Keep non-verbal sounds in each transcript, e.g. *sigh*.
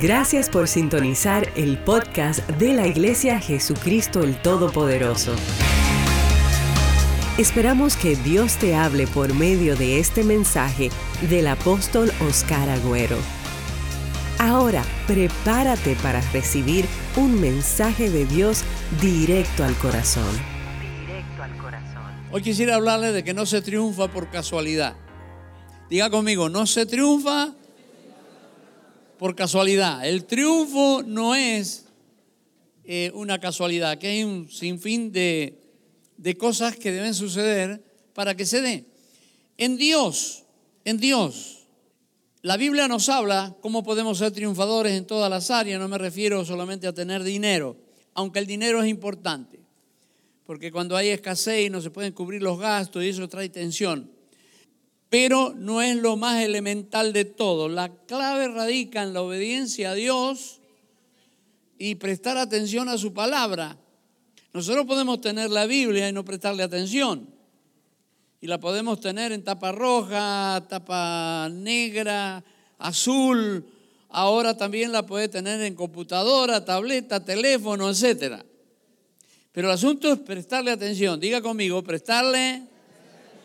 Gracias por sintonizar el podcast de la Iglesia Jesucristo el Todopoderoso. Esperamos que Dios te hable por medio de este mensaje del apóstol Oscar Agüero. Ahora, prepárate para recibir un mensaje de Dios directo al corazón. Directo al corazón. Hoy quisiera hablarle de que no se triunfa por casualidad. Diga conmigo, no se triunfa por casualidad. El triunfo no es eh, una casualidad, que hay un sinfín de, de cosas que deben suceder para que se dé. En Dios, en Dios, la Biblia nos habla cómo podemos ser triunfadores en todas las áreas, no me refiero solamente a tener dinero, aunque el dinero es importante, porque cuando hay escasez y no se pueden cubrir los gastos y eso trae tensión pero no es lo más elemental de todo. La clave radica en la obediencia a Dios y prestar atención a su palabra. Nosotros podemos tener la Biblia y no prestarle atención. Y la podemos tener en tapa roja, tapa negra, azul. Ahora también la puede tener en computadora, tableta, teléfono, etc. Pero el asunto es prestarle atención. Diga conmigo, prestarle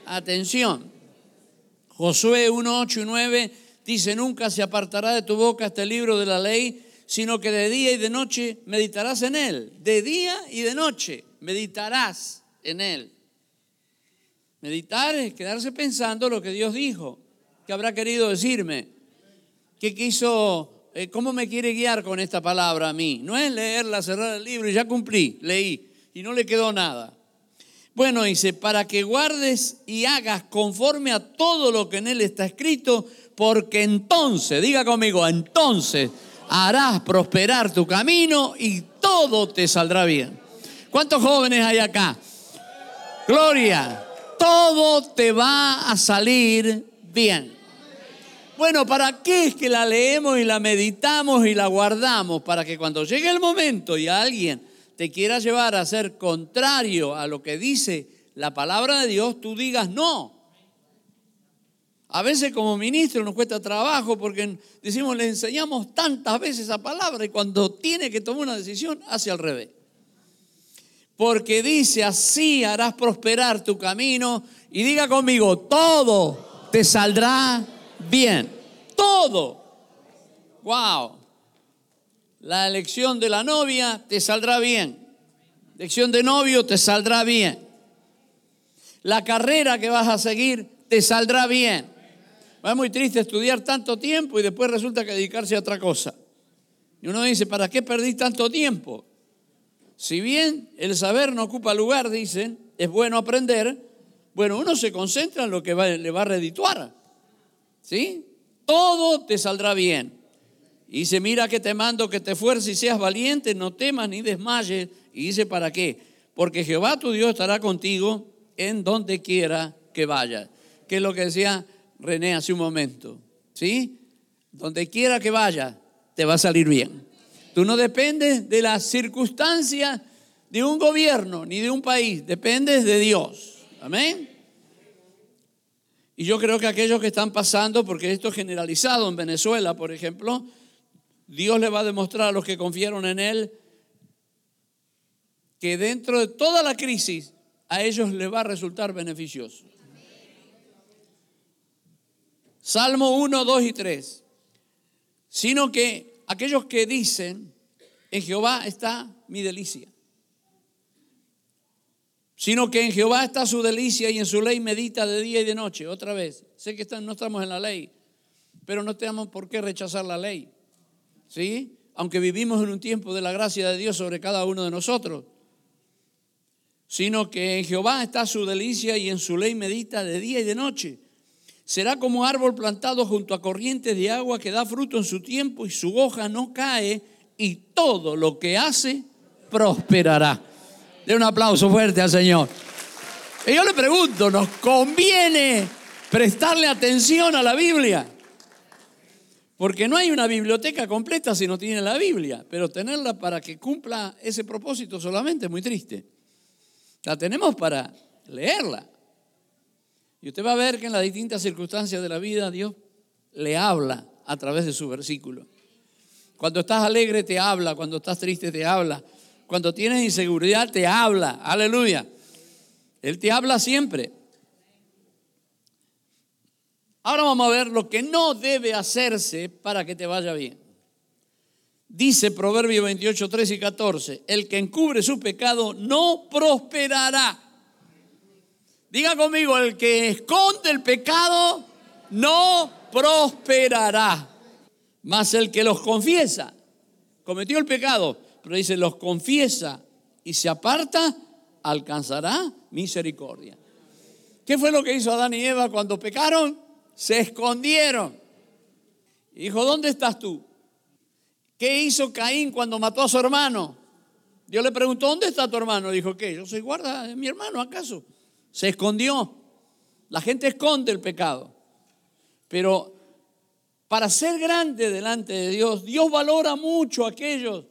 atención. Josué 1, 8 y 9 dice, nunca se apartará de tu boca este libro de la ley, sino que de día y de noche meditarás en él. De día y de noche meditarás en él. Meditar es quedarse pensando lo que Dios dijo, que habrá querido decirme, que quiso, eh, cómo me quiere guiar con esta palabra a mí. No es leerla, cerrar el libro y ya cumplí, leí y no le quedó nada. Bueno, dice, para que guardes y hagas conforme a todo lo que en él está escrito, porque entonces, diga conmigo, entonces harás prosperar tu camino y todo te saldrá bien. ¿Cuántos jóvenes hay acá? Gloria, todo te va a salir bien. Bueno, ¿para qué es que la leemos y la meditamos y la guardamos? Para que cuando llegue el momento y alguien te quiera llevar a ser contrario a lo que dice la palabra de Dios, tú digas no. A veces como ministro nos cuesta trabajo porque decimos, le enseñamos tantas veces esa palabra y cuando tiene que tomar una decisión, hace al revés. Porque dice, así harás prosperar tu camino y diga conmigo, todo te saldrá bien. Todo. Wow. La elección de la novia te saldrá bien. Elección de novio te saldrá bien. La carrera que vas a seguir te saldrá bien. Es muy triste estudiar tanto tiempo y después resulta que dedicarse a otra cosa. Y uno dice, ¿para qué perdí tanto tiempo? Si bien el saber no ocupa lugar, dicen, es bueno aprender, bueno, uno se concentra en lo que le va a redituar. ¿Sí? Todo te saldrá bien. Y dice, mira que te mando que te esfuerces y seas valiente, no temas ni desmayes. Y dice, ¿para qué? Porque Jehová tu Dios estará contigo en donde quiera que vayas. Que es lo que decía René hace un momento. ¿Sí? Donde quiera que vayas, te va a salir bien. Tú no dependes de las circunstancias de un gobierno ni de un país, dependes de Dios. Amén. Y yo creo que aquellos que están pasando, porque esto es generalizado en Venezuela, por ejemplo, Dios le va a demostrar a los que confiaron en Él que dentro de toda la crisis a ellos les va a resultar beneficioso. Salmo 1, 2 y 3. Sino que aquellos que dicen, en Jehová está mi delicia. Sino que en Jehová está su delicia y en su ley medita de día y de noche. Otra vez, sé que no estamos en la ley, pero no tenemos por qué rechazar la ley. ¿Sí? Aunque vivimos en un tiempo de la gracia de Dios sobre cada uno de nosotros, sino que en Jehová está su delicia y en su ley medita de día y de noche. Será como árbol plantado junto a corrientes de agua que da fruto en su tiempo y su hoja no cae y todo lo que hace prosperará. De un aplauso fuerte al Señor. Y yo le pregunto, ¿nos conviene prestarle atención a la Biblia? Porque no hay una biblioteca completa si no tiene la Biblia, pero tenerla para que cumpla ese propósito solamente es muy triste. La tenemos para leerla. Y usted va a ver que en las distintas circunstancias de la vida Dios le habla a través de su versículo. Cuando estás alegre te habla, cuando estás triste te habla, cuando tienes inseguridad te habla, aleluya. Él te habla siempre. Ahora vamos a ver lo que no debe hacerse para que te vaya bien. Dice Proverbio 28, 13 y 14, el que encubre su pecado no prosperará. Diga conmigo, el que esconde el pecado no prosperará. Mas el que los confiesa, cometió el pecado, pero dice, los confiesa y se aparta, alcanzará misericordia. ¿Qué fue lo que hizo Adán y Eva cuando pecaron? Se escondieron. Y dijo, ¿dónde estás tú? ¿Qué hizo Caín cuando mató a su hermano? Dios le preguntó, ¿dónde está tu hermano? Dijo, ¿qué? Yo soy guarda de mi hermano, ¿acaso? Se escondió. La gente esconde el pecado. Pero para ser grande delante de Dios, Dios valora mucho a aquellos.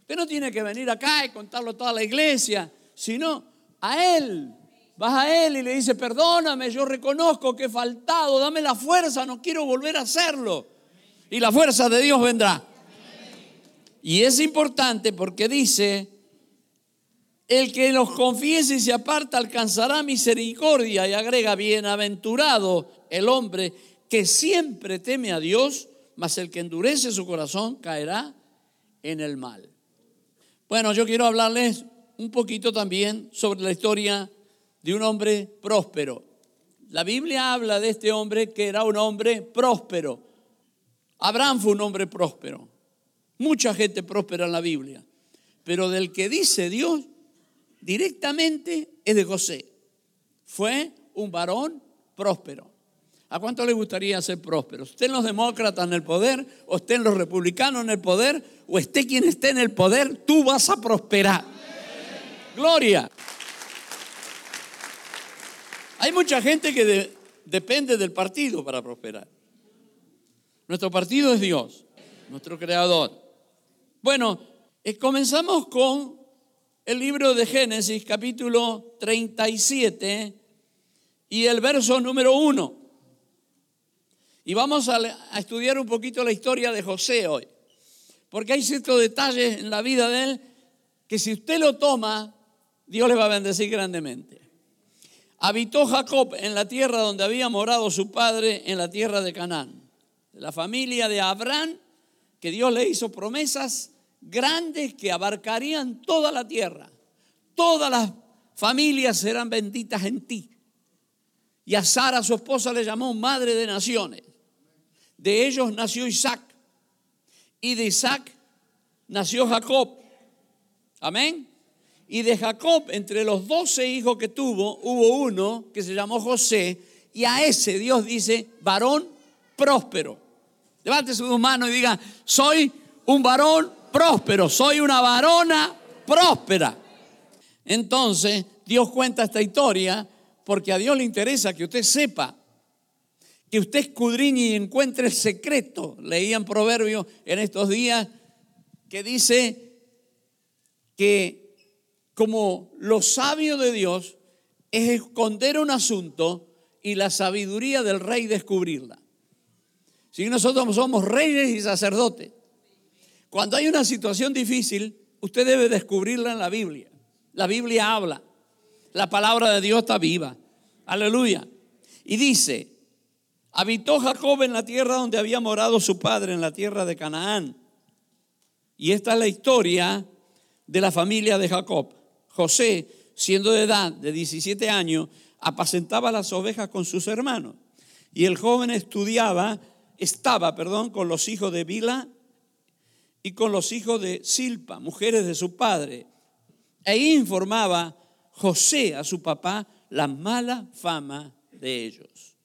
Usted no tiene que venir acá y contarlo a toda la iglesia, sino a Él. Vas a Él y le dice, perdóname, yo reconozco que he faltado, dame la fuerza, no quiero volver a hacerlo. Y la fuerza de Dios vendrá. Y es importante porque dice, el que los confiese y se aparta alcanzará misericordia y agrega, bienaventurado el hombre que siempre teme a Dios, mas el que endurece su corazón caerá en el mal. Bueno, yo quiero hablarles un poquito también sobre la historia de un hombre próspero. La Biblia habla de este hombre que era un hombre próspero. Abraham fue un hombre próspero. Mucha gente próspera en la Biblia. Pero del que dice Dios directamente es de José. Fue un varón próspero. ¿A cuánto le gustaría ser próspero? ¿Esté en los demócratas en el poder? ¿O esté en los republicanos en el poder? ¿O esté quien esté en el poder? Tú vas a prosperar. Gloria. Hay mucha gente que depende del partido para prosperar. Nuestro partido es Dios, nuestro creador. Bueno, eh, comenzamos con el libro de Génesis capítulo 37 y el verso número 1. Y vamos a, a, estudiar un poquito la historia de José hoy, porque hay ciertos detalles en la vida de él que si usted lo toma, Dios le va a bendecir grandemente. Habitó Jacob en la tierra donde había morado su padre, en la tierra de Canaán. La familia de Abraham que Dios le hizo promesas grandes que abarcarían toda la tierra. Todas las familias serán benditas en ti. Y a Sara, su esposa, le llamó madre de naciones. De ellos nació Isaac. Y de Isaac nació Jacob. Amén. Y de Jacob, entre los doce hijos que tuvo, hubo uno que se llamó José. Y a ese Dios dice, varón próspero. Levante su mano y diga, soy un varón próspero, soy una varona próspera. Entonces, Dios cuenta esta historia porque a Dios le interesa que usted sepa, que usted escudriñe y encuentre el secreto. Leían proverbios en estos días que dice que como lo sabio de Dios es esconder un asunto y la sabiduría del rey descubrirla. Si nosotros somos reyes y sacerdotes, cuando hay una situación difícil, usted debe descubrirla en la Biblia. La Biblia habla. La palabra de Dios está viva. Aleluya. Y dice, habitó Jacob en la tierra donde había morado su padre, en la tierra de Canaán. Y esta es la historia de la familia de Jacob. José, siendo de edad de 17 años, apacentaba las ovejas con sus hermanos. Y el joven estudiaba estaba, perdón, con los hijos de Bila y con los hijos de Silpa, mujeres de su padre. E informaba José a su papá la mala fama de ellos.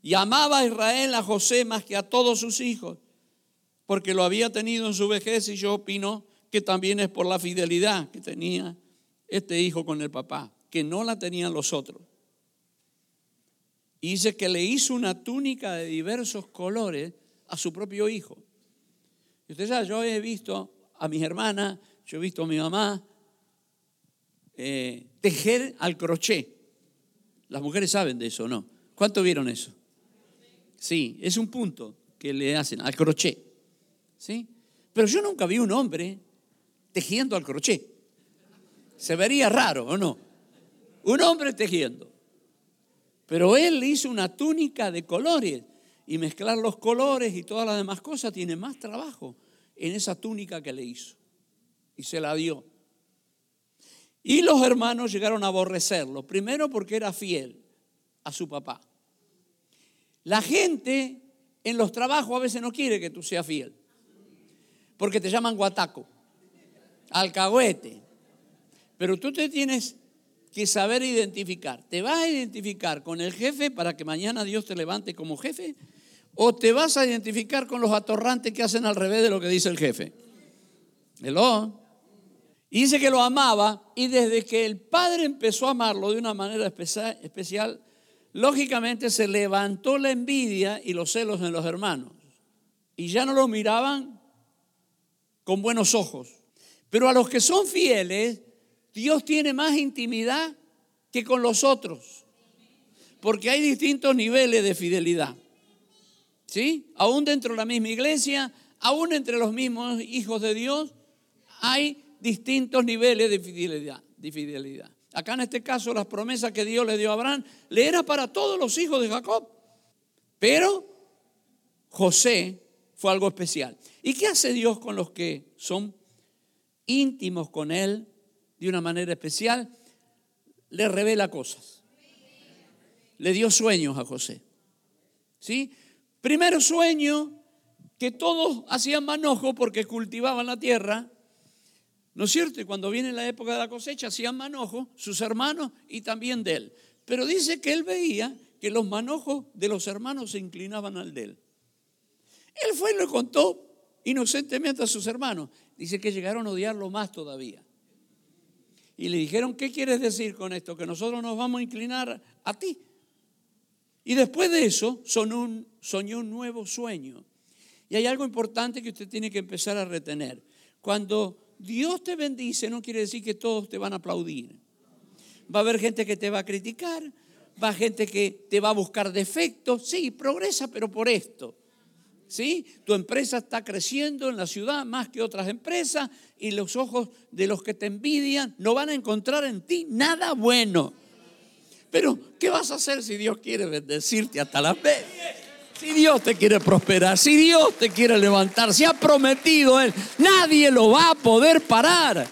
Y amaba a Israel a José más que a todos sus hijos, porque lo había tenido en su vejez y yo opino que también es por la fidelidad que tenía este hijo con el papá, que no la tenían los otros. Y dice que le hizo una túnica de diversos colores a su propio hijo. Y usted yo he visto a mis hermanas, yo he visto a mi mamá eh, tejer al crochet. Las mujeres saben de eso, ¿no? ¿Cuánto vieron eso? Sí, es un punto que le hacen al crochet. ¿Sí? Pero yo nunca vi un hombre tejiendo al crochet. Se vería raro, ¿o no? Un hombre tejiendo. Pero él hizo una túnica de colores y mezclar los colores y todas las demás cosas tiene más trabajo en esa túnica que le hizo. Y se la dio. Y los hermanos llegaron a aborrecerlo. Primero porque era fiel a su papá. La gente en los trabajos a veces no quiere que tú seas fiel. Porque te llaman guataco, alcahuete. Pero tú te tienes que saber identificar. ¿Te vas a identificar con el jefe para que mañana Dios te levante como jefe? ¿O te vas a identificar con los atorrantes que hacen al revés de lo que dice el jefe? Hello. Y dice que lo amaba y desde que el padre empezó a amarlo de una manera especial, lógicamente se levantó la envidia y los celos en los hermanos. Y ya no lo miraban con buenos ojos. Pero a los que son fieles, Dios tiene más intimidad que con los otros. Porque hay distintos niveles de fidelidad. ¿Sí? Aún dentro de la misma iglesia, aún entre los mismos hijos de Dios, hay distintos niveles de fidelidad, de fidelidad. Acá en este caso las promesas que Dios le dio a Abraham le era para todos los hijos de Jacob. Pero José fue algo especial. ¿Y qué hace Dios con los que son íntimos con Él de una manera especial? Le revela cosas. Le dio sueños a José. ¿Sí? Primero sueño que todos hacían manojo porque cultivaban la tierra ¿No es cierto? Y cuando viene la época de la cosecha, hacían manojo sus hermanos y también de él. Pero dice que él veía que los manojos de los hermanos se inclinaban al de él. Él fue y le contó inocentemente a sus hermanos. Dice que llegaron a odiarlo más todavía. Y le dijeron, ¿qué quieres decir con esto? Que nosotros nos vamos a inclinar a ti. Y después de eso soñó un nuevo sueño. Y hay algo importante que usted tiene que empezar a retener. Cuando Dios te bendice no quiere decir que todos te van a aplaudir. Va a haber gente que te va a criticar, va a gente que te va a buscar defectos. Sí, progresa, pero por esto. ¿Sí? Tu empresa está creciendo en la ciudad más que otras empresas y los ojos de los que te envidian no van a encontrar en ti nada bueno. Pero, ¿qué vas a hacer si Dios quiere bendecirte hasta la vez? Si Dios te quiere prosperar, si Dios te quiere levantar, si ha prometido Él, nadie lo va a poder parar.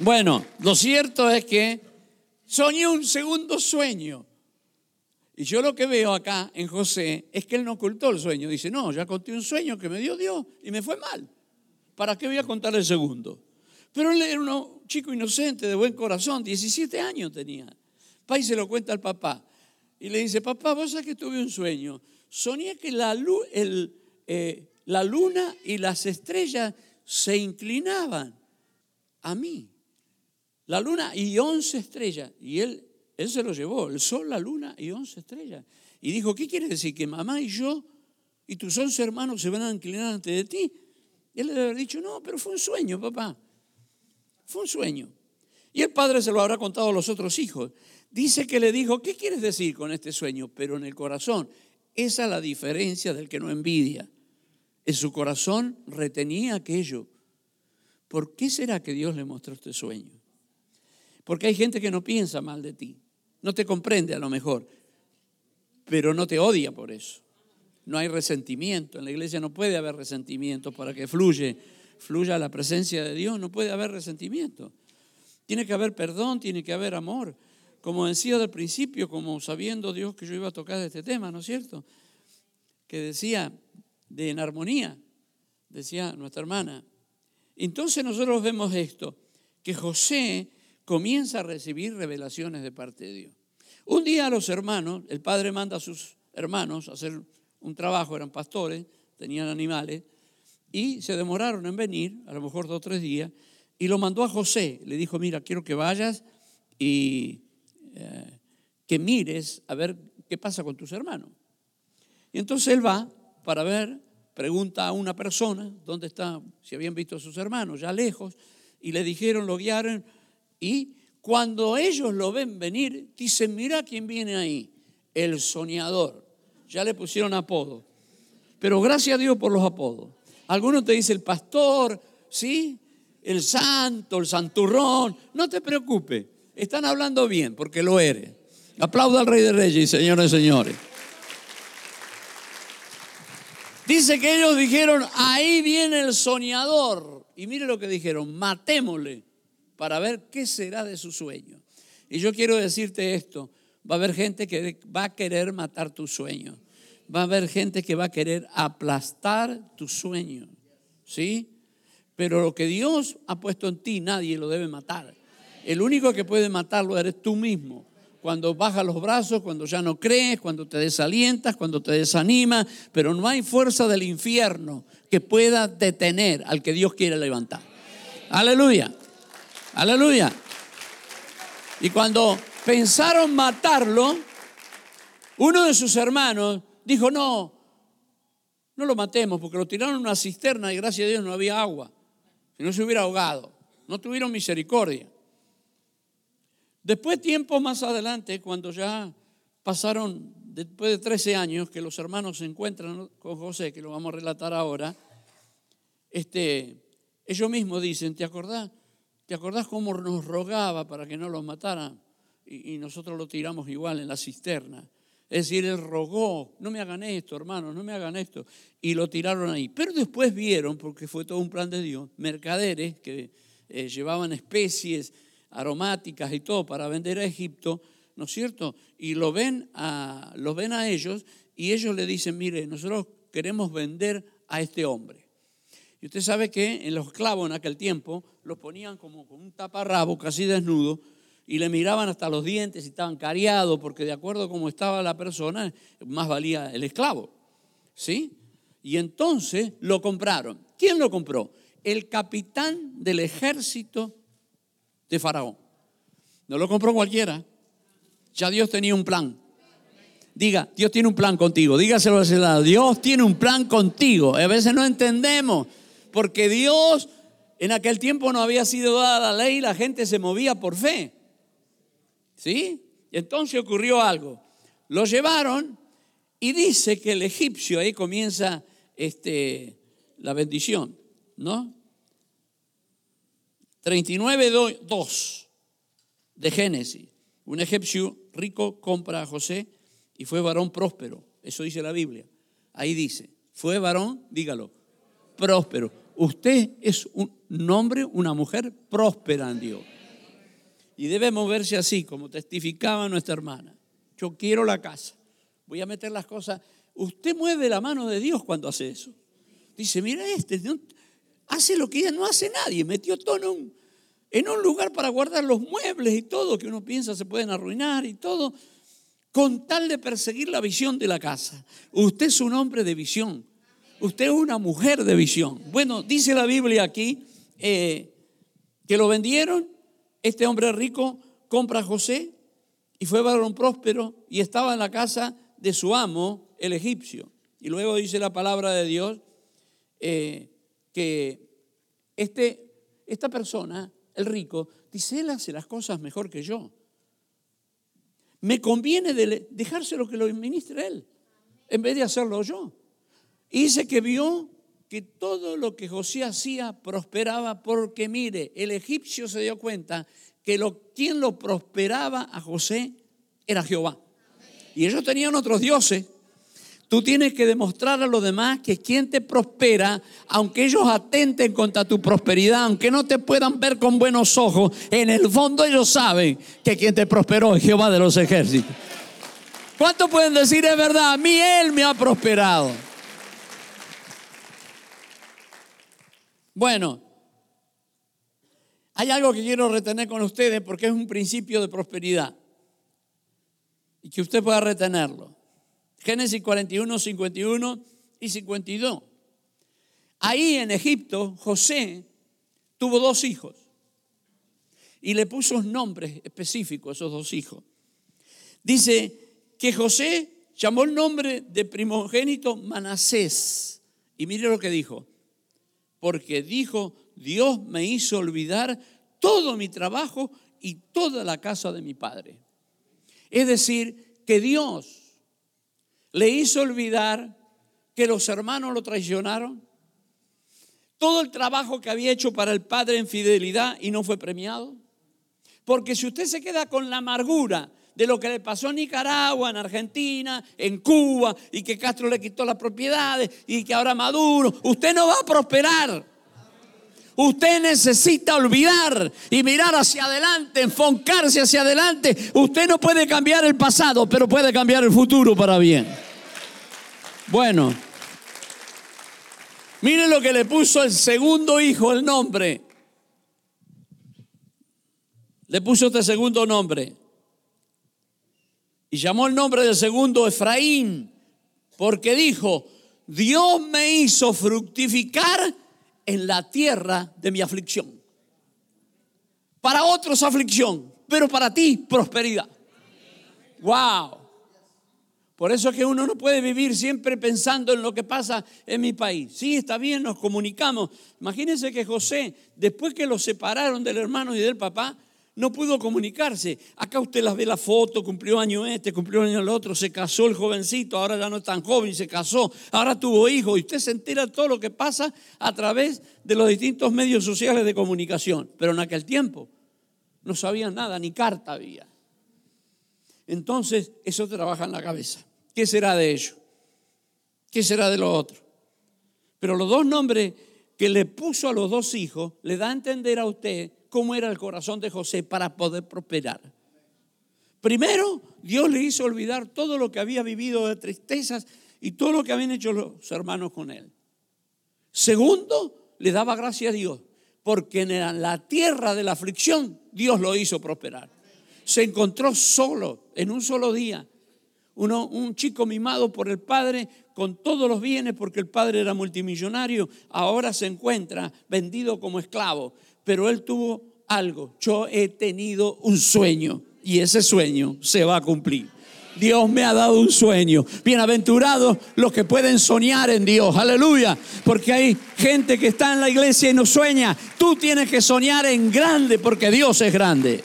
Bueno, lo cierto es que soñé un segundo sueño. Y yo lo que veo acá en José es que él no ocultó el sueño. Dice, no, ya conté un sueño que me dio Dios y me fue mal. ¿Para qué voy a contar el segundo? Pero él era un chico inocente, de buen corazón, 17 años tenía. Pa y se lo cuenta al papá y le dice, papá, vos sabés que tuve un sueño. Soñé que la, eh, la luna y las estrellas se inclinaban a mí. La luna y once estrellas. Y él, él se lo llevó, el sol, la luna y once estrellas. Y dijo, ¿qué quiere decir? Que mamá y yo y tus once hermanos se van a inclinar ante de ti. Y él le debe haber dicho, no, pero fue un sueño, papá. Fue un sueño. Y el padre se lo habrá contado a los otros hijos. Dice que le dijo, ¿qué quieres decir con este sueño? Pero en el corazón, esa es la diferencia del que no envidia. En su corazón retenía aquello. ¿Por qué será que Dios le mostró este sueño? Porque hay gente que no piensa mal de ti, no te comprende a lo mejor, pero no te odia por eso. No hay resentimiento. En la iglesia no puede haber resentimiento para que fluye, fluya la presencia de Dios. No puede haber resentimiento. Tiene que haber perdón, tiene que haber amor como decía del principio, como sabiendo Dios que yo iba a tocar este tema, ¿no es cierto? Que decía de en armonía, decía nuestra hermana. Entonces nosotros vemos esto, que José comienza a recibir revelaciones de parte de Dios. Un día los hermanos, el padre manda a sus hermanos a hacer un trabajo, eran pastores, tenían animales, y se demoraron en venir, a lo mejor dos o tres días, y lo mandó a José. Le dijo, mira, quiero que vayas y eh, que mires a ver qué pasa con tus hermanos. Y entonces él va para ver, pregunta a una persona dónde está, si habían visto a sus hermanos, ya lejos, y le dijeron, lo guiaron, y cuando ellos lo ven venir, dicen, mira quién viene ahí, el soñador. Ya le pusieron apodo. Pero gracias a Dios por los apodos. Algunos te dicen el pastor, ¿sí? El santo, el santurrón. No te preocupes, están hablando bien porque lo eres. Aplauda al Rey de Reyes señores y señores. Dice que ellos dijeron, ahí viene el soñador. Y mire lo que dijeron, matémosle para ver qué será de su sueño. Y yo quiero decirte esto, va a haber gente que va a querer matar tu sueño. Va a haber gente que va a querer aplastar tu sueño. ¿Sí? Pero lo que Dios ha puesto en ti, nadie lo debe matar. El único que puede matarlo eres tú mismo cuando bajas los brazos, cuando ya no crees, cuando te desalientas, cuando te desanimas, pero no hay fuerza del infierno que pueda detener al que Dios quiere levantar. Aleluya, aleluya. Y cuando pensaron matarlo, uno de sus hermanos dijo, no, no lo matemos porque lo tiraron en una cisterna y gracias a Dios no había agua. Si no se hubiera ahogado, no tuvieron misericordia. Después, tiempo más adelante, cuando ya pasaron, después de 13 años, que los hermanos se encuentran con José, que lo vamos a relatar ahora, este, ellos mismos dicen, ¿te acordás? ¿Te acordás cómo nos rogaba para que no los mataran? Y, nosotros lo tiramos igual en la cisterna. Es decir, él rogó, no me hagan esto, hermanos, no me hagan esto. Y lo tiraron ahí. Pero después vieron, porque fue todo un plan de Dios, mercaderes que eh, llevaban especies, aromáticas y todo para vender a Egipto, ¿no es cierto? Y lo ven a, ven a ellos y ellos le dicen, mire, nosotros queremos vender a este hombre. Y usted sabe que en los esclavos en aquel tiempo los ponían como con un taparrabo casi desnudo y le miraban hasta los dientes y estaban cariados porque de acuerdo a cómo estaba la persona, más valía el esclavo. ¿Sí? Y entonces lo compraron. ¿Quién lo compró? El capitán del ejército de Faraón. No lo compró cualquiera. Ya Dios tenía un plan. Diga, Dios tiene un plan contigo. Dígaselo a ese lado. Dios tiene un plan contigo. A veces no entendemos. Porque Dios en aquel tiempo no había sido dada la ley, la gente se movía por fe. ¿Sí? Entonces ocurrió algo. Lo llevaron y dice que el egipcio, ahí comienza este, la bendición, ¿no? 39.2 de Génesis. Un egipcio rico compra a José y fue varón próspero. Eso dice la Biblia. Ahí dice, fue varón, dígalo, próspero. Usted es un hombre, una mujer próspera en Dios. Y debe moverse así, como testificaba nuestra hermana. Yo quiero la casa. Voy a meter las cosas. Usted mueve la mano de Dios cuando hace eso. Dice, mira este, hace lo que ya no hace nadie, metió todo un, en un lugar para guardar los muebles y todo, que uno piensa se pueden arruinar y todo, con tal de perseguir la visión de la casa. Usted es un hombre de visión, usted es una mujer de visión. Bueno, dice la Biblia aquí eh, que lo vendieron, este hombre rico compra a José y fue varón próspero y estaba en la casa de su amo, el egipcio. Y luego dice la palabra de Dios, eh, que este, esta persona, el rico, dice, él hace las cosas mejor que yo. Me conviene dejárselo que lo administre él, en vez de hacerlo yo. Y dice que vio que todo lo que José hacía prosperaba porque, mire, el egipcio se dio cuenta que quien lo prosperaba a José era Jehová. Y ellos tenían otros dioses Tú tienes que demostrar a los demás que quien te prospera, aunque ellos atenten contra tu prosperidad, aunque no te puedan ver con buenos ojos, en el fondo ellos saben que quien te prosperó es Jehová de los ejércitos. ¿Cuántos pueden decir es verdad? A mí Él me ha prosperado. Bueno, hay algo que quiero retener con ustedes porque es un principio de prosperidad y que usted pueda retenerlo. Génesis 41, 51 y 52. Ahí en Egipto, José tuvo dos hijos y le puso nombres específicos a esos dos hijos. Dice que José llamó el nombre de primogénito Manasés. Y mire lo que dijo. Porque dijo, Dios me hizo olvidar todo mi trabajo y toda la casa de mi padre. Es decir, que Dios le hizo olvidar que los hermanos lo traicionaron, todo el trabajo que había hecho para el padre en fidelidad y no fue premiado? Porque si usted se queda con la amargura de lo que le pasó en Nicaragua, en Argentina, en Cuba, y que Castro le quitó las propiedades y que ahora Maduro, usted no va a prosperar. Usted necesita olvidar y mirar hacia adelante, enfoncarse hacia adelante. Usted no puede cambiar el pasado, pero puede cambiar el futuro para bien. Bueno, miren lo que le puso el segundo hijo el nombre. Le puso este segundo nombre. Y llamó el nombre del segundo Efraín, porque dijo, Dios me hizo fructificar en la tierra de mi aflicción. Para otros aflicción, pero para ti prosperidad. Wow. Por eso es que uno no puede vivir siempre pensando en lo que pasa en mi país. Sí, está bien, nos comunicamos. Imagínense que José, después que lo separaron del hermano y del papá, no pudo comunicarse. Acá usted las ve la foto, cumplió año este, cumplió año el otro, se casó el jovencito, ahora ya no es tan joven, se casó, ahora tuvo hijos y usted se entera todo lo que pasa a través de los distintos medios sociales de comunicación. Pero en aquel tiempo no sabían nada, ni carta había. Entonces, eso trabaja en la cabeza. ¿Qué será de ello? ¿Qué será de lo otro? Pero los dos nombres que le puso a los dos hijos le da a entender a usted cómo era el corazón de José para poder prosperar. Primero, Dios le hizo olvidar todo lo que había vivido de tristezas y todo lo que habían hecho los hermanos con él. Segundo, le daba gracias a Dios, porque en la tierra de la aflicción Dios lo hizo prosperar. Se encontró solo, en un solo día, uno, un chico mimado por el padre con todos los bienes porque el padre era multimillonario, ahora se encuentra vendido como esclavo pero él tuvo algo. Yo he tenido un sueño y ese sueño se va a cumplir. Dios me ha dado un sueño. Bienaventurados los que pueden soñar en Dios. Aleluya. Porque hay gente que está en la iglesia y no sueña. Tú tienes que soñar en grande porque Dios es grande.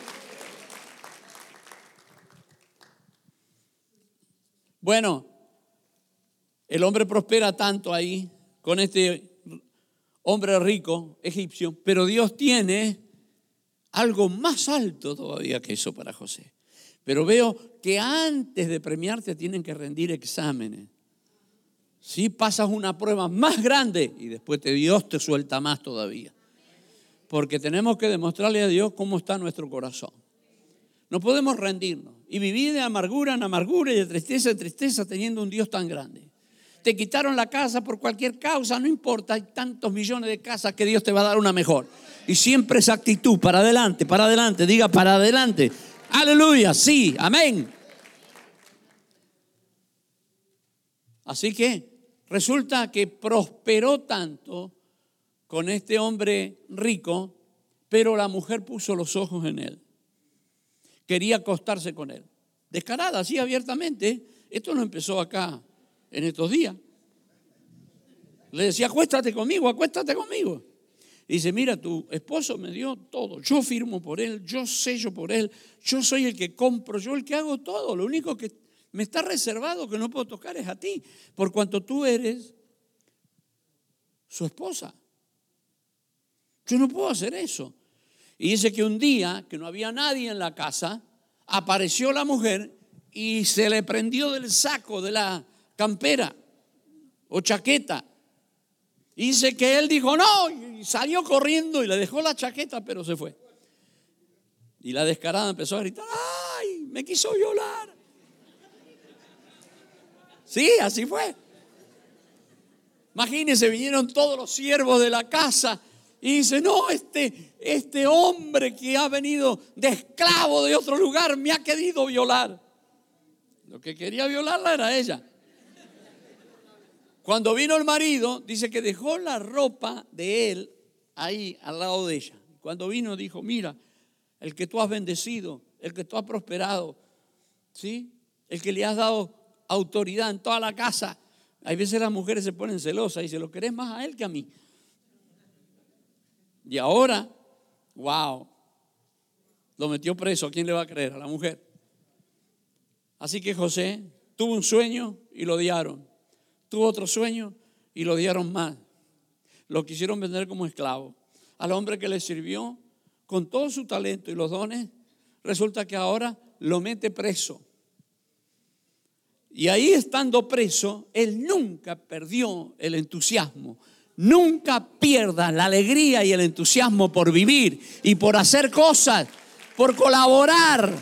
Bueno, el hombre prospera tanto ahí con este hombre rico egipcio, pero Dios tiene algo más alto todavía que eso para José. Pero veo que antes de premiarte tienen que rendir exámenes. Si pasas una prueba más grande y después te, Dios te suelta más todavía. Porque tenemos que demostrarle a Dios cómo está nuestro corazón. No podemos rendirnos y vivir de amargura en amargura y de tristeza en tristeza teniendo un Dios tan grande te quitaron la casa por cualquier causa, no importa, hay tantos millones de casas que Dios te va a dar una mejor. Y siempre esa actitud, para adelante, para adelante, diga para adelante. Aleluya, sí, amén. Así que resulta que prosperó tanto con este hombre rico, pero la mujer puso los ojos en él. Quería acostarse con él. Descarada, así abiertamente. Esto no empezó acá en estos días. Le decía, acuéstate conmigo, acuéstate conmigo. Y dice, mira, tu esposo me dio todo, yo firmo por él, yo sello por él, yo soy el que compro, yo el que hago todo. Lo único que me está reservado que no puedo tocar es a ti, por cuanto tú eres su esposa. Yo no puedo hacer eso. Y dice que un día, que no había nadie en la casa, apareció la mujer y se le prendió del saco de la campera o chaqueta. Y dice que él dijo, no, y salió corriendo y le dejó la chaqueta, pero se fue. Y la descarada empezó a gritar, ay, me quiso violar. Sí, así fue. Imagínense, vinieron todos los siervos de la casa y dice, no, este, este hombre que ha venido de esclavo de otro lugar me ha querido violar. Lo que quería violarla era ella. Cuando vino el marido, dice que dejó la ropa de él ahí al lado de ella. Cuando vino dijo, mira, el que tú has bendecido, el que tú has prosperado, ¿sí? El que le has dado autoridad en toda la casa. Hay veces las mujeres se ponen celosas y se lo querés más a él que a mí. Y ahora, wow, lo metió preso. ¿A quién le va a creer? A la mujer. Así que José tuvo un sueño y lo odiaron tuvo otro sueño y lo dieron mal. lo quisieron vender como esclavo. Al hombre que le sirvió con todo su talento y los dones, resulta que ahora lo mete preso. Y ahí estando preso, él nunca perdió el entusiasmo. Nunca pierda la alegría y el entusiasmo por vivir y por hacer cosas, por colaborar.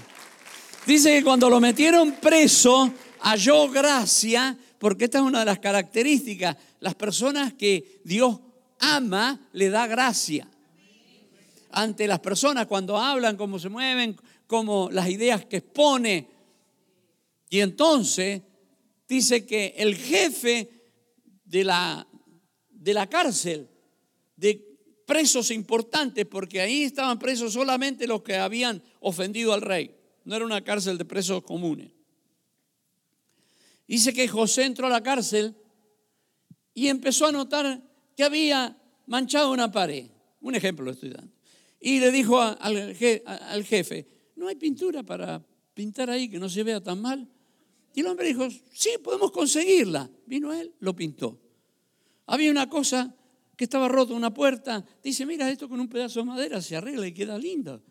Dice que cuando lo metieron preso, halló gracia, porque esta es una de las características. Las personas que Dios ama, le da gracia. Ante las personas, cuando hablan, cómo se mueven, como las ideas que expone. Y entonces dice que el jefe de la, de la cárcel, de presos importantes, porque ahí estaban presos solamente los que habían ofendido al rey. No era una cárcel de presos comunes. Dice que José entró a la cárcel y empezó a notar que había manchado una pared. Un ejemplo lo estoy dando. Y le dijo al, jefe, no hay pintura para pintar ahí que no se vea tan mal. Y el hombre dijo, sí, podemos conseguirla. Vino él, lo pintó. Había una cosa que estaba rota, una puerta. Dice, mira, esto con un pedazo de madera se arregla y queda lindo.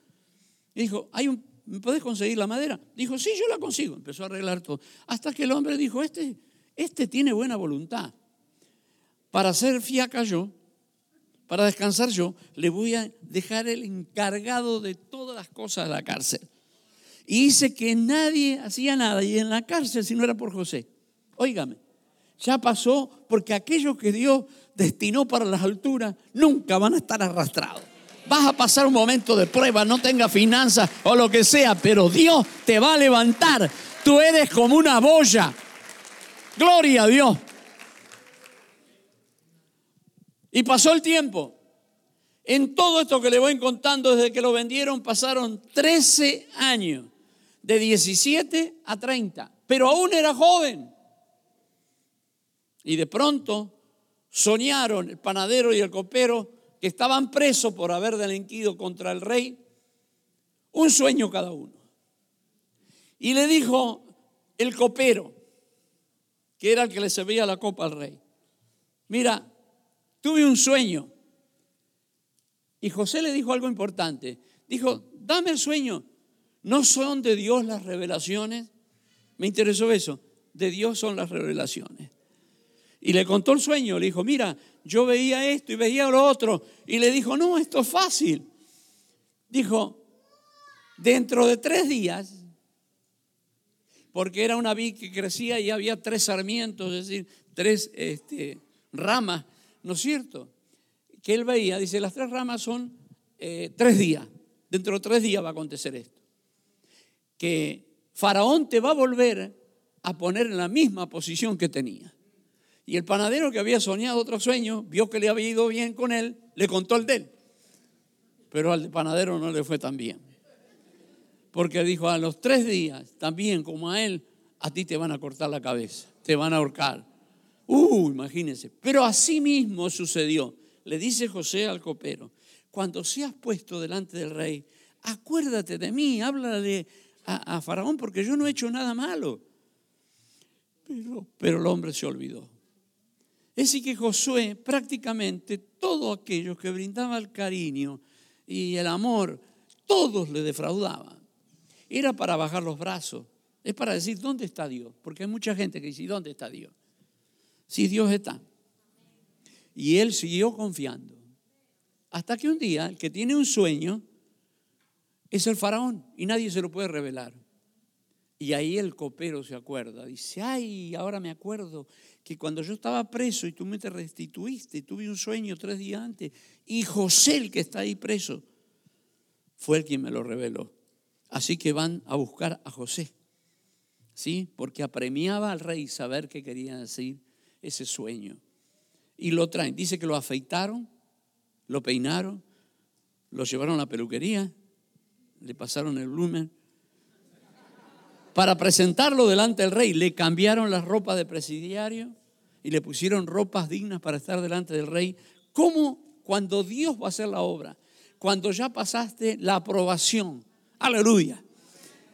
Y dijo, ¿hay un, ¿me podés conseguir la madera? Dijo, sí, yo la consigo. Empezó a arreglar todo. Hasta que el hombre dijo, este, este tiene buena voluntad. Para ser fiaca yo, para descansar yo, le voy a dejar el encargado de todas las cosas de la cárcel. Y dice que nadie hacía nada y en la cárcel si no era por José. Óigame, ya pasó porque aquellos que Dios destinó para las alturas nunca van a estar arrastrados. Vas a pasar un momento de prueba, no tenga finanzas o lo que sea, pero Dios te va a levantar. Tú eres como una boya. Gloria a Dios. Y pasó el tiempo. En todo esto que le voy contando, desde que lo vendieron, pasaron 13 años, de 17 a 30, pero aún era joven. Y de pronto soñaron el panadero y el copero que estaban presos por haber delinquido contra el rey, un sueño cada uno. Y le dijo el copero, que era el que le servía la copa al rey, mira, tuve un sueño. Y José le dijo algo importante. Dijo, dame el sueño. ¿No son de Dios las revelaciones? Me interesó eso. De Dios son las revelaciones. Y le contó el sueño. Le dijo, mira, yo veía esto y veía lo otro. Y le dijo, no, esto es fácil. Dijo, dentro de tres días, porque era una vid que crecía y había tres sarmientos, es decir, tres este, ramas ¿no es cierto? Que él veía, dice, las tres ramas son eh, tres días. Dentro de tres días va a acontecer esto. Que Faraón te va a volver a poner en la misma posición que tenía. Y el panadero que había soñado otro sueño, vio que le había ido bien con él, le contó el de él. Pero al panadero no le fue tan bien. Porque dijo, a los tres días, también como a él, a ti te van a cortar la cabeza, te van a ahorcar, Uh, imagínense. Pero así mismo sucedió. Le dice José al copero, cuando seas puesto delante del rey, acuérdate de mí, háblale a, a Faraón porque yo no he hecho nada malo. Pero, pero el hombre se olvidó. Es decir, que Josué prácticamente todos aquellos que brindaban el cariño y el amor, todos le defraudaban. Era para bajar los brazos, es para decir, ¿dónde está Dios? Porque hay mucha gente que dice, ¿dónde está Dios? si Dios está. Y él siguió confiando. Hasta que un día el que tiene un sueño es el faraón y nadie se lo puede revelar. Y ahí el copero se acuerda. Dice, ay, ahora me acuerdo que cuando yo estaba preso y tú me te restituiste, tuve un sueño tres días antes, y José, el que está ahí preso, fue el quien me lo reveló. Así que van a buscar a José, ¿sí? Porque apremiaba al rey saber qué quería decir ese sueño. Y lo traen. Dice que lo afeitaron, lo peinaron, lo llevaron a la peluquería, le pasaron el lumen. Para presentarlo delante del rey, le cambiaron las ropas de presidiario y le pusieron ropas dignas para estar delante del rey. ¿Cómo cuando Dios va a hacer la obra? Cuando ya pasaste la aprobación. Aleluya.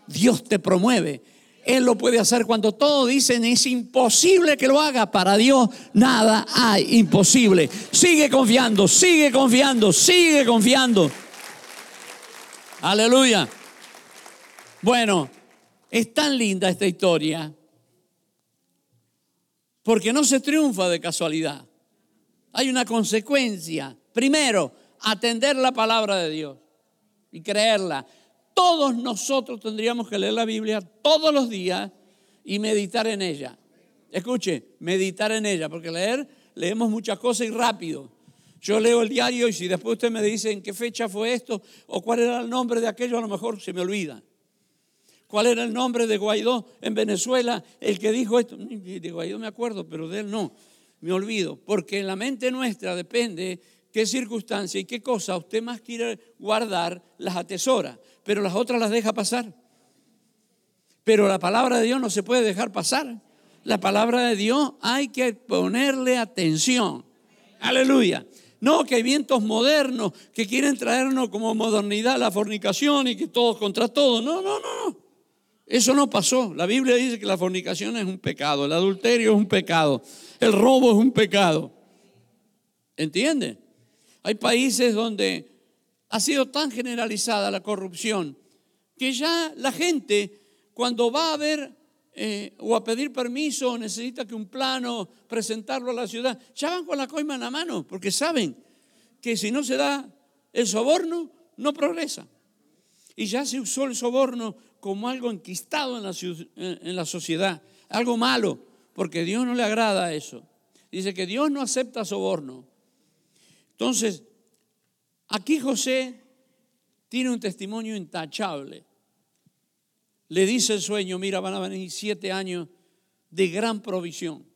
Dios te promueve Él lo puede hacer cuando todos dicen es imposible que lo haga. Para Dios nada hay imposible. Sigue confiando, sigue confiando, sigue confiando. Aleluya. Bueno, es tan linda esta historia porque no se triunfa de casualidad. Hay una consecuencia. Primero, atender la palabra de Dios y creerla todos nosotros tendríamos que leer la Biblia todos los días y meditar en ella. Escuche, meditar en ella, porque leer, leemos muchas cosas y rápido. Yo leo el diario y si después usted me dice en qué fecha fue esto o cuál era el nombre de aquello, a lo mejor se me olvida. ¿Cuál era el nombre de Guaidó en Venezuela? El que dijo esto. De Guaidó me acuerdo, pero de él no. Me olvido. Porque en la mente nuestra depende qué circunstancia y qué cosa usted más quiere guardar, las atesora pero las otras las deja pasar. Pero la palabra de Dios no se puede dejar pasar. La palabra de Dios hay que ponerle atención. Aleluya. No que hay vientos modernos que quieren traernos como modernidad la fornicación y que todos contra todos. No, no, no, no. Eso no pasó. La Biblia dice que la fornicación es un pecado, el adulterio es un pecado, el robo es un pecado. ¿Entiende? Hay países donde ha sido tan generalizada la corrupción que ya la gente cuando va a ver eh, o a pedir permiso necesita que un plano presentarlo a la ciudad, ya van con la coima en la mano porque saben que si no se da el soborno, no progresa. Y ya se usó el soborno como algo enquistado en la, en la sociedad, algo malo, porque Dios no le agrada eso. Dice que Dios no acepta soborno. Entonces, Aquí José tiene un testimonio intachable. Le dice el sueño, mira, van a venir siete años de gran provisión.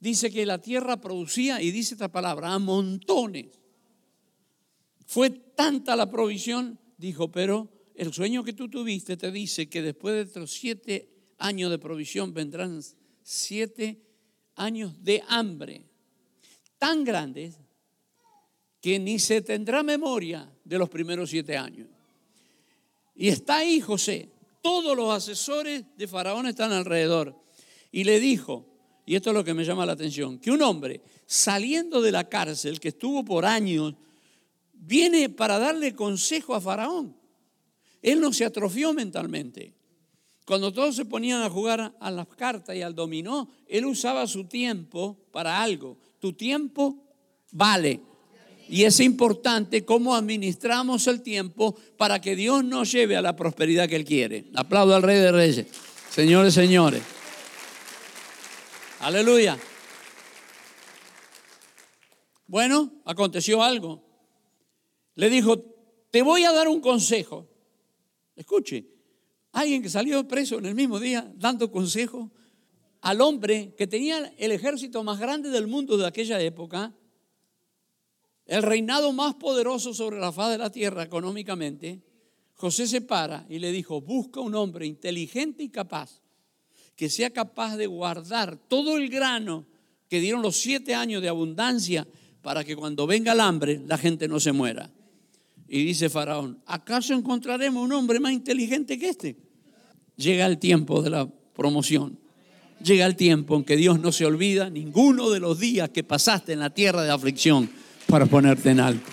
Dice que la tierra producía, y dice esta palabra, a montones. Fue tanta la provisión, dijo, pero el sueño que tú tuviste te dice que después de estos siete años de provisión vendrán siete años de hambre tan grandes que ni se tendrá memoria de los primeros siete años. Y está ahí José. Todos los asesores de Faraón están alrededor. Y le dijo, y esto es lo que me llama la atención, que un hombre saliendo de la cárcel, que estuvo por años, viene para darle consejo a Faraón. Él no se atrofió mentalmente. Cuando todos se ponían a jugar a las cartas y al dominó, él usaba su tiempo para algo. Tu tiempo vale. Y es importante cómo administramos el tiempo para que Dios nos lleve a la prosperidad que Él quiere. Aplaudo al Rey de Reyes. Señores, señores. Aleluya. Bueno, aconteció algo. Le dijo, te voy a dar un consejo. Escuche, alguien que salió preso en el mismo día dando consejo al hombre que tenía el ejército más grande del mundo de aquella época, el reinado más poderoso sobre la faz de la tierra económicamente, José se para y le dijo, busca un hombre inteligente y capaz, que sea capaz de guardar todo el grano que dieron los siete años de abundancia para que cuando venga el hambre la gente no se muera. Y dice Faraón, ¿acaso encontraremos un hombre más inteligente que este? Llega el tiempo de la promoción. Llega el tiempo en que Dios no se olvida ninguno de los días que pasaste en la tierra de aflicción para ponerte en alto.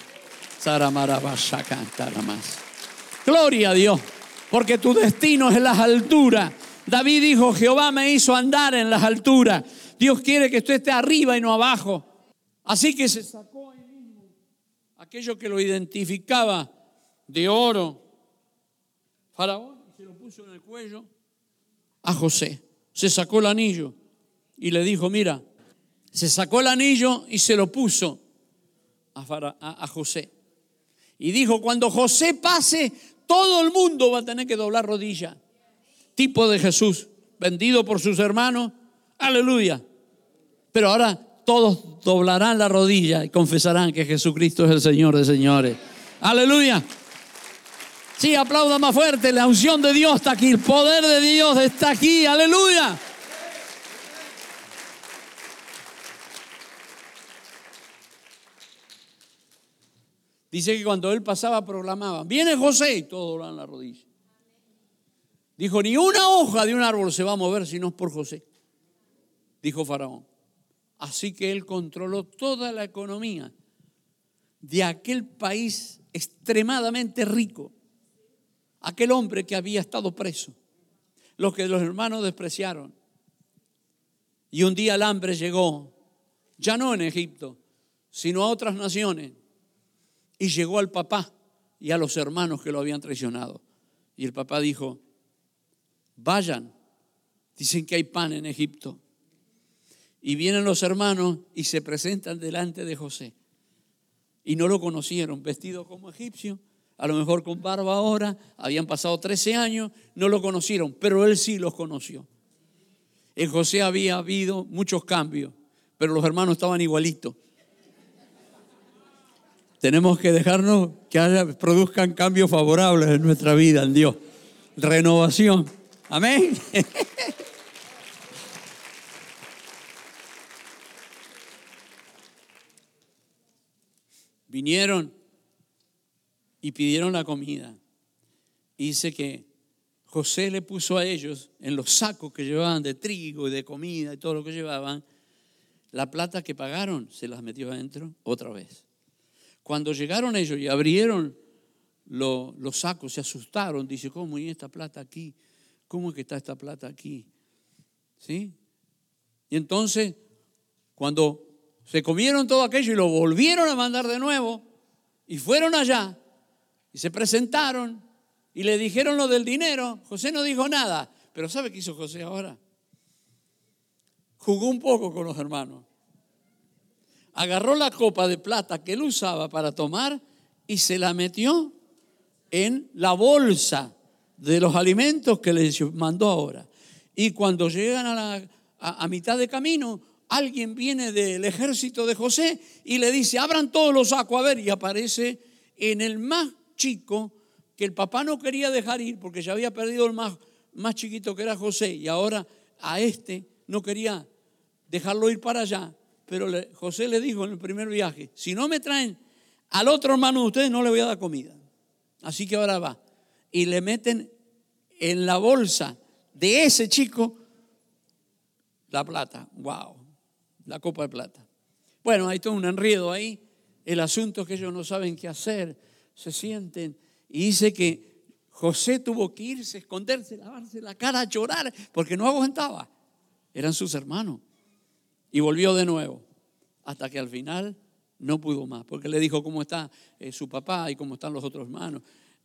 más. Gloria a Dios, porque tu destino es en las alturas. David dijo, Jehová me hizo andar en las alturas. Dios quiere que usted esté arriba y no abajo. Así que se aquello que lo identificaba de oro. Faraón se lo puso en el cuello a José. Se sacó el anillo y le dijo, mira, se sacó el anillo y se lo puso a, José. Y dijo, cuando José pase, todo el mundo va a tener que doblar rodilla. Tipo de Jesús, vendido por sus hermanos. Aleluya. Pero ahora todos doblarán la rodilla y confesarán que Jesucristo es el Señor de señores. Aleluya. Sí, aplauda más fuerte. La unción de Dios está aquí. El poder de Dios está aquí. Aleluya. Dice que cuando él pasaba proclamaban, viene José y todos doblan la rodilla. Dijo, ni una hoja de un árbol se va a mover si no es por José, dijo Faraón. Así que él controló toda la economía de aquel país extremadamente rico, aquel hombre que había estado preso, lo que los hermanos despreciaron. Y un día el hambre llegó, ya no en Egipto, sino a otras naciones, y llegó al papá y a los hermanos que lo habían traicionado. Y el papá dijo, vayan, dicen que hay pan en Egipto. Y vienen los hermanos y se presentan delante de José. Y no lo conocieron, vestido como egipcio, a lo mejor con barba ahora, habían pasado 13 años, no lo conocieron, pero él sí los conoció. En José había habido muchos cambios, pero los hermanos estaban igualitos. Tenemos que dejarnos que haya, produzcan cambios favorables en nuestra vida, en Dios. Renovación. Amén. *laughs* Vinieron y pidieron la comida. dice que José le puso a ellos en los sacos que llevaban de trigo y de comida y todo lo que llevaban, la plata que pagaron se las metió adentro otra vez. Cuando llegaron ellos y abrieron los sacos, se asustaron. Dice, ¿cómo y esta plata aquí? ¿Cómo es que está esta plata aquí? ¿Sí? Y entonces, cuando se comieron todo aquello y lo volvieron a mandar de nuevo, y fueron allá, y se presentaron, y le dijeron lo del dinero, José no dijo nada. Pero ¿sabe qué hizo José ahora? Jugó un poco con los hermanos agarró la copa de plata que él usaba para tomar y se la metió en la bolsa de los alimentos que le mandó ahora. Y cuando llegan a, a, mitad de camino, alguien viene del ejército de José y le dice, abran todos los sacos a ver, y aparece en el más chico que el papá no quería dejar ir porque ya había perdido el más, más chiquito que era José y ahora a este no quería dejarlo ir para allá. Pero José le dijo en el primer viaje, si no me traen al otro hermano de ustedes, no le voy a dar comida. Así que ahora va. Y le meten en la bolsa de ese chico la plata. Wow, la copa de plata. Bueno, hay todo un enredo ahí. El asunto es que ellos no saben qué hacer, se sienten. Y dice que José tuvo que irse, esconderse, lavarse la cara, llorar, porque no aguantaba. Eran sus hermanos. Y volvió de nuevo, hasta que al final no pudo más, porque le dijo cómo está eh, su papá y cómo están los otros hermanos,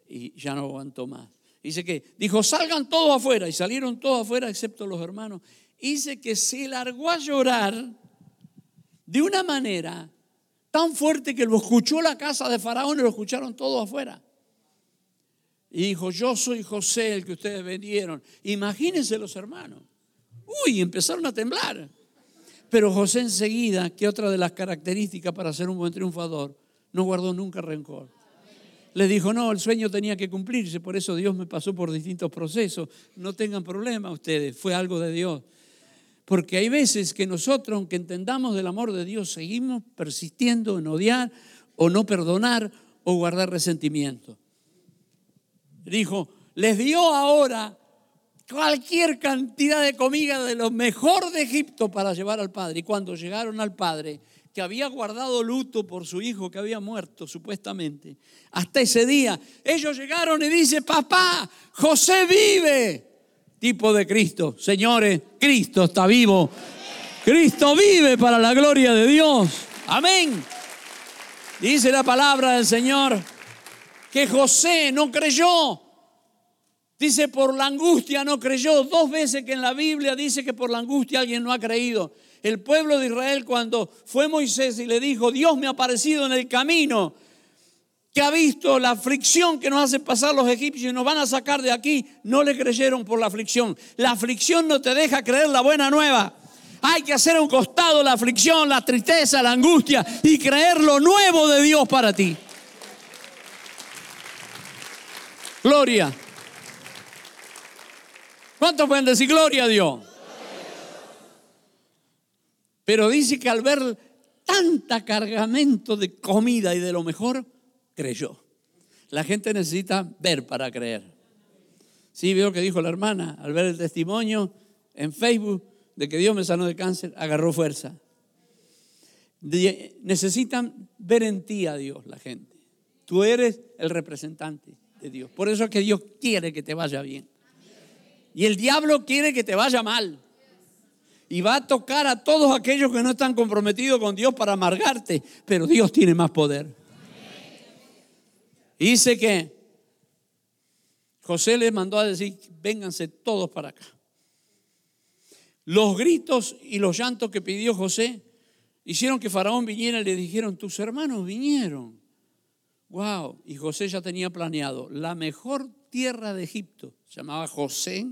y ya no aguantó más. Dice que dijo, salgan todos afuera, y salieron todos afuera excepto los hermanos. Dice que se largó a llorar de una manera tan fuerte que lo escuchó la casa de Faraón y lo escucharon todos afuera. Y dijo, yo soy José, el que ustedes vendieron. Imagínense los hermanos. Uy, empezaron a temblar. Pero José enseguida, que otra de las características para ser un buen triunfador, no guardó nunca rencor. Le dijo, no, el sueño tenía que cumplirse, por eso Dios me pasó por distintos procesos. No tengan problema ustedes, fue algo de Dios. Porque hay veces que nosotros, aunque entendamos del amor de Dios, seguimos persistiendo en odiar o no perdonar o guardar resentimiento. Dijo, les dio ahora cualquier cantidad de comida de lo mejor de Egipto para llevar al padre. Y cuando llegaron al padre, que había guardado luto por su hijo que había muerto supuestamente, hasta ese día, ellos llegaron y dice, papá, José vive. Tipo de Cristo. Señores, Cristo está vivo. Cristo vive para la gloria de Dios. Amén. Dice la palabra del Señor que José no creyó Dice, por la angustia no creyó. Dos veces que en la Biblia dice que por la angustia alguien no ha creído. El pueblo de Israel cuando fue Moisés y le dijo, Dios me ha aparecido en el camino, que ha visto la aflicción que nos hacen pasar los egipcios y nos van a sacar de aquí, no le creyeron por la aflicción. La aflicción no te deja creer la buena nueva. Hay que hacer a un costado la aflicción, la tristeza, la angustia y creer lo nuevo de Dios para ti. Gloria. ¿Cuántos pueden decir gloria a Dios? Pero dice que al ver tanta cargamento de comida y de lo mejor, creyó. La gente necesita ver para creer. Sí, veo que dijo la hermana al ver el testimonio en Facebook de que Dios me sanó de cáncer, agarró fuerza. necesitan ver en ti a Dios la gente. Tú eres el representante de Dios. Por eso es que Dios quiere que te vaya bien. Y el diablo quiere que te vaya mal. Y va a tocar a todos aquellos que no están comprometidos con Dios para amargarte. Pero Dios tiene más poder. Dice que José les mandó a decir, vénganse todos para acá. Los gritos y los llantos que pidió José hicieron que Faraón viniera y le dijeron, tus hermanos vinieron. Wow, y José ya tenía planeado, la mejor tierra de Egipto, se llamaba José,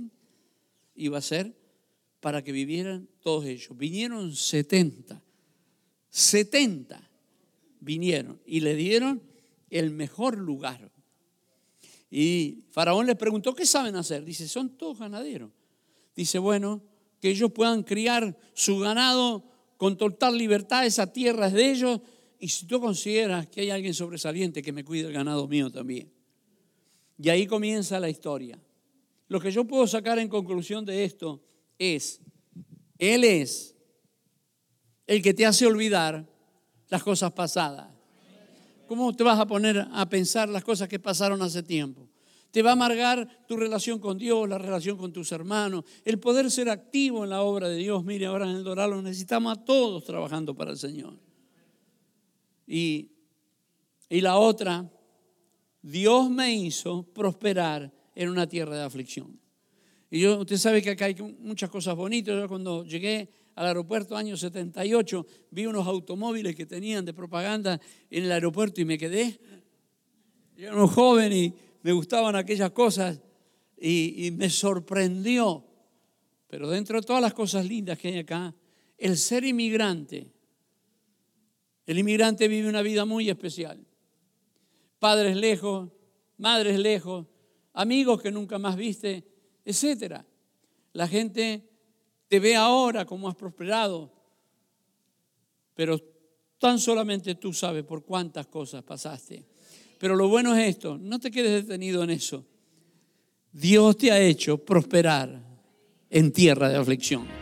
iba a ser para que vivieran todos ellos. Vinieron 70, 70 vinieron y le dieron el mejor lugar. Y Faraón les preguntó, ¿qué saben hacer? Dice, son todos ganaderos. Dice, bueno, que ellos puedan criar su ganado con total libertad, esa tierra es de ellos. Y si tú consideras que hay alguien sobresaliente que me cuide el ganado mío también. Y ahí comienza la historia. Lo que yo puedo sacar en conclusión de esto es, Él es el que te hace olvidar las cosas pasadas. ¿Cómo te vas a poner a pensar las cosas que pasaron hace tiempo? Te va a amargar tu relación con Dios, la relación con tus hermanos, el poder ser activo en la obra de Dios. Mire, ahora en el Doral lo necesitamos a todos trabajando para el Señor. Y, y la otra, Dios me hizo prosperar en una tierra de aflicción. Y yo, usted sabe que acá hay muchas cosas bonitas. Yo cuando llegué al aeropuerto año 78, vi unos automóviles que tenían de propaganda en el aeropuerto y me quedé. Yo era un joven y me gustaban aquellas cosas y, me sorprendió. Pero dentro de todas las cosas lindas que hay acá, el ser inmigrante, el inmigrante vive una vida muy especial. Padres lejos, madres lejos, amigos que nunca más viste, etc. La gente te ve ahora como has prosperado, pero tan solamente tú sabes por cuántas cosas pasaste. Pero lo bueno es esto, no te quedes detenido en eso. Dios te ha hecho prosperar en tierra de aflicción.